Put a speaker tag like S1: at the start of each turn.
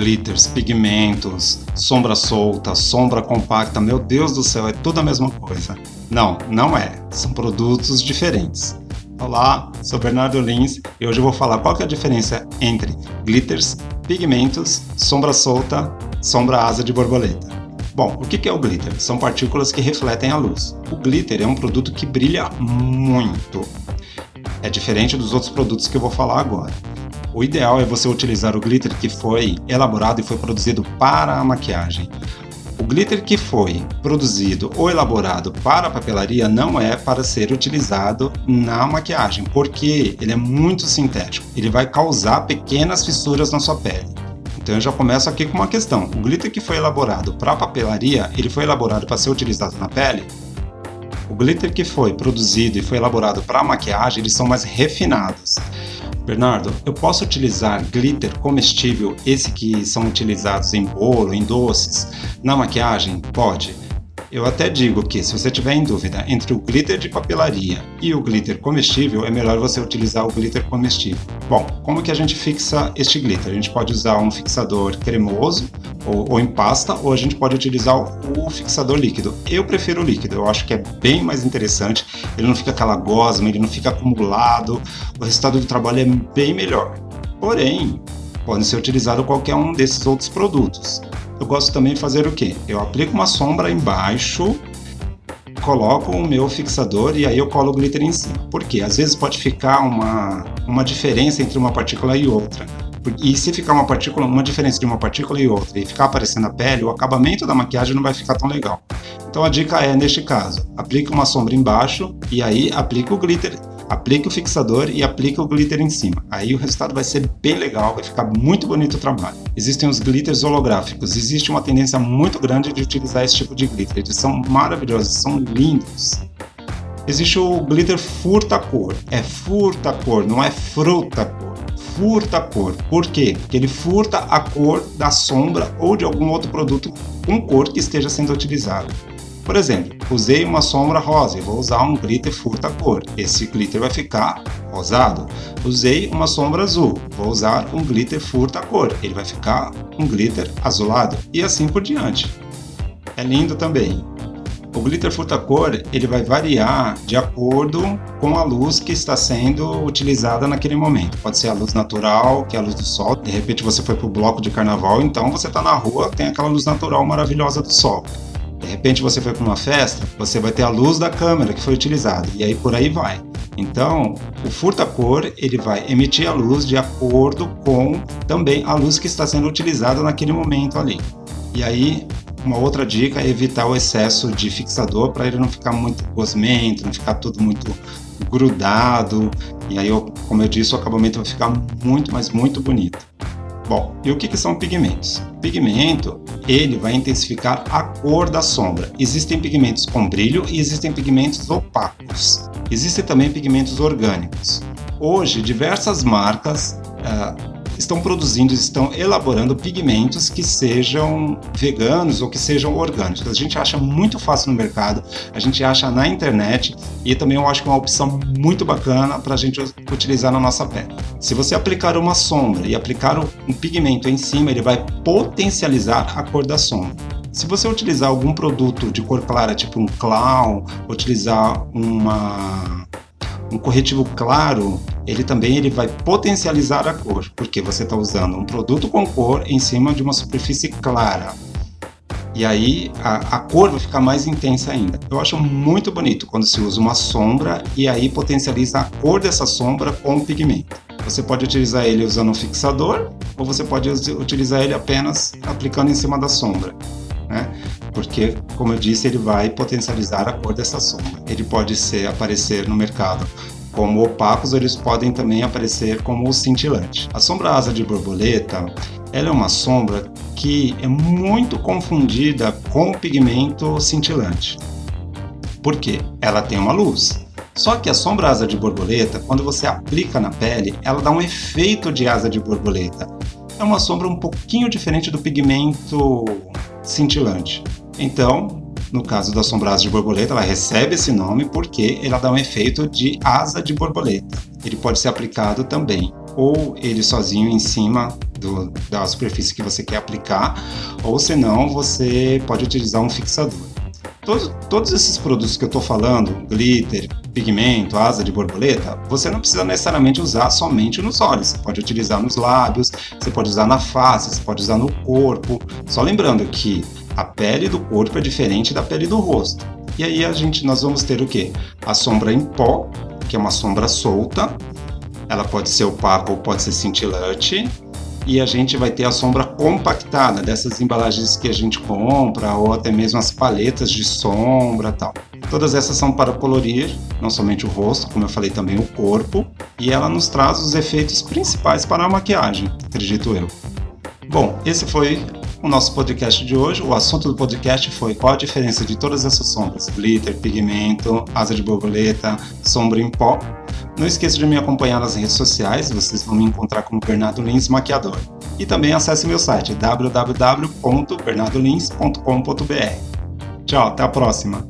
S1: glitters, pigmentos, sombra solta, sombra compacta, meu Deus do céu, é tudo a mesma coisa. Não, não é. São produtos diferentes. Olá, sou Bernardo Lins e hoje eu vou falar qual é a diferença entre glitters, pigmentos, sombra solta, sombra asa de borboleta. Bom, o que é o glitter? São partículas que refletem a luz. O glitter é um produto que brilha muito. É diferente dos outros produtos que eu vou falar agora. O ideal é você utilizar o glitter que foi elaborado e foi produzido para a maquiagem. O glitter que foi produzido ou elaborado para a papelaria não é para ser utilizado na maquiagem, porque ele é muito sintético. Ele vai causar pequenas fissuras na sua pele. Então eu já começo aqui com uma questão. O glitter que foi elaborado para a papelaria, ele foi elaborado para ser utilizado na pele? O glitter que foi produzido e foi elaborado para maquiagem, eles são mais refinados. Bernardo, eu posso utilizar glitter comestível, esse que são utilizados em bolo, em doces, na maquiagem? Pode. Eu até digo que, se você tiver em dúvida entre o glitter de papelaria e o glitter comestível, é melhor você utilizar o glitter comestível. Bom, como que a gente fixa este glitter? A gente pode usar um fixador cremoso ou, ou em pasta, ou a gente pode utilizar o, o fixador líquido. Eu prefiro o líquido, eu acho que é bem mais interessante, ele não fica aquela gosma, ele não fica acumulado, o resultado do trabalho é bem melhor. Porém, pode ser utilizado qualquer um desses outros produtos eu gosto também de fazer o quê? Eu aplico uma sombra embaixo, coloco o meu fixador e aí eu colo o glitter em cima. Por quê? Às vezes pode ficar uma, uma diferença entre uma partícula e outra. E se ficar uma partícula, uma diferença de uma partícula e outra e ficar aparecendo a pele, o acabamento da maquiagem não vai ficar tão legal. Então a dica é, neste caso, aplique uma sombra embaixo e aí aplique o glitter aplique o fixador e aplique o glitter em cima. Aí o resultado vai ser bem legal, vai ficar muito bonito o trabalho. Existem os glitters holográficos, existe uma tendência muito grande de utilizar esse tipo de glitter. Eles são maravilhosos, são lindos. Existe o glitter furta-cor. É furta-cor, não é fruta-cor. Furta-cor. Por quê? Porque ele furta a cor da sombra ou de algum outro produto com cor que esteja sendo utilizado. Por exemplo, usei uma sombra rosa e vou usar um glitter furta-cor. Esse glitter vai ficar rosado. Usei uma sombra azul, vou usar um glitter furta-cor. Ele vai ficar um glitter azulado e assim por diante. É lindo também. O glitter furta-cor ele vai variar de acordo com a luz que está sendo utilizada naquele momento. Pode ser a luz natural, que é a luz do sol. De repente você foi para o bloco de carnaval, então você está na rua, tem aquela luz natural maravilhosa do sol. De repente você foi para uma festa, você vai ter a luz da câmera que foi utilizada e aí por aí vai. Então, o furta-cor ele vai emitir a luz de acordo com também a luz que está sendo utilizada naquele momento ali. E aí, uma outra dica é evitar o excesso de fixador para ele não ficar muito gosmento, não ficar tudo muito grudado. E aí, como eu disse, o acabamento vai ficar muito, mas muito bonito. Bom, e o que, que são pigmentos? Pigmento, ele vai intensificar a cor da sombra. Existem pigmentos com brilho e existem pigmentos opacos. Existem também pigmentos orgânicos. Hoje, diversas marcas uh, estão produzindo, estão elaborando pigmentos que sejam veganos ou que sejam orgânicos. A gente acha muito fácil no mercado, a gente acha na internet e também eu acho que é uma opção muito bacana para a gente utilizar na nossa pele. Se você aplicar uma sombra e aplicar um pigmento em cima, ele vai potencializar a cor da sombra. Se você utilizar algum produto de cor clara, tipo um clown, utilizar uma um corretivo claro, ele também ele vai potencializar a cor, porque você está usando um produto com cor em cima de uma superfície clara. E aí a, a, cor vai ficar mais intensa ainda. Eu acho muito bonito quando se usa uma sombra e aí potencializa a cor dessa sombra com o pigmento. Você pode utilizar ele usando um fixador ou você pode utilizar ele apenas aplicando em cima da sombra. Né? porque, como eu disse, ele vai potencializar a cor dessa sombra. Ele pode ser aparecer no mercado como opacos, eles podem também aparecer como cintilante. A sombra asa de borboleta, ela é uma sombra que é muito confundida com o pigmento cintilante. Por quê? Ela tem uma luz. Só que a sombra asa de borboleta, quando você aplica na pele, ela dá um efeito de asa de borboleta. É uma sombra um pouquinho diferente do pigmento cintilante. Então, no caso da sombrasa de borboleta, ela recebe esse nome porque ela dá um efeito de asa de borboleta. Ele pode ser aplicado também, ou ele sozinho em cima do, da superfície que você quer aplicar, ou senão você pode utilizar um fixador. Todos, todos esses produtos que eu estou falando, glitter, pigmento, asa de borboleta, você não precisa necessariamente usar somente nos olhos. Você pode utilizar nos lábios, você pode usar na face, você pode usar no corpo. Só lembrando que a pele do corpo é diferente da pele do rosto. E aí a gente nós vamos ter o que? A sombra em pó, que é uma sombra solta. Ela pode ser opaca ou pode ser cintilante e a gente vai ter a sombra compactada dessas embalagens que a gente compra ou até mesmo as paletas de sombra tal. Todas essas são para colorir não somente o rosto, como eu falei também o corpo, e ela nos traz os efeitos principais para a maquiagem, acredito eu. Bom, esse foi o nosso podcast de hoje. O assunto do podcast foi qual a diferença de todas essas sombras: glitter, pigmento, asa de borboleta, sombra em pó. Não esqueça de me acompanhar nas redes sociais, vocês vão me encontrar como Bernardo Lins Maquiador. E também acesse meu site www.bernardolins.com.br. Tchau, até a próxima!